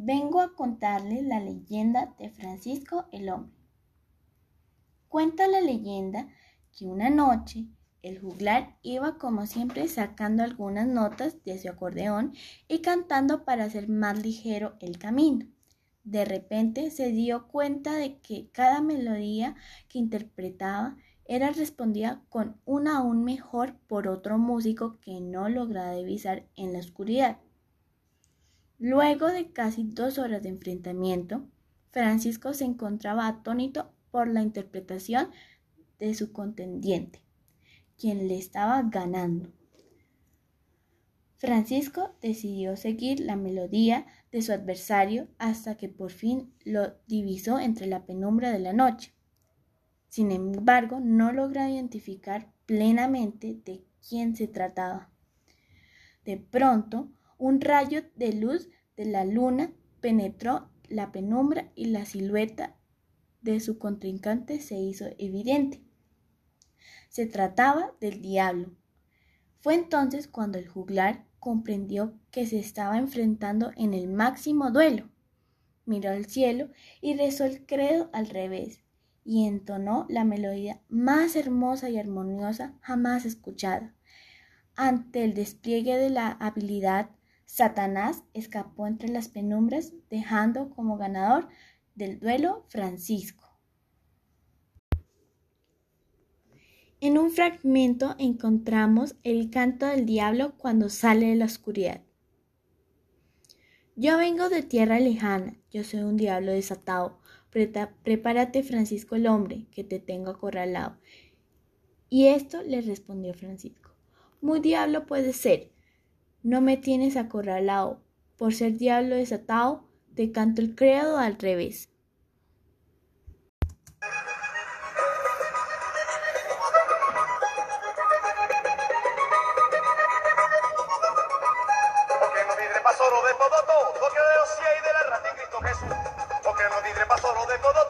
vengo a contarles la leyenda de Francisco el Hombre. Cuenta la leyenda que una noche el juglar iba como siempre sacando algunas notas de su acordeón y cantando para hacer más ligero el camino. De repente se dio cuenta de que cada melodía que interpretaba era respondida con una aún mejor por otro músico que no lograba divisar en la oscuridad. Luego de casi dos horas de enfrentamiento, Francisco se encontraba atónito por la interpretación de su contendiente, quien le estaba ganando. Francisco decidió seguir la melodía de su adversario hasta que por fin lo divisó entre la penumbra de la noche. Sin embargo, no logra identificar plenamente de quién se trataba. De pronto, un rayo de luz de la luna penetró la penumbra y la silueta de su contrincante se hizo evidente. Se trataba del diablo. Fue entonces cuando el juglar comprendió que se estaba enfrentando en el máximo duelo. Miró al cielo y rezó el credo al revés y entonó la melodía más hermosa y armoniosa jamás escuchada. Ante el despliegue de la habilidad, Satanás escapó entre las penumbras, dejando como ganador del duelo Francisco. En un fragmento encontramos el canto del diablo cuando sale de la oscuridad. Yo vengo de tierra lejana, yo soy un diablo desatado. Prepárate, Francisco el hombre, que te tengo acorralado. Y esto le respondió Francisco. Muy diablo puede ser, no me tienes acorralado. Por ser diablo desatado, te canto el credo al revés. Porque no vidre pa' solo de todo todo, que de los y de la rata y Cristo Jesús. Porque no vidre pa' solo de todo,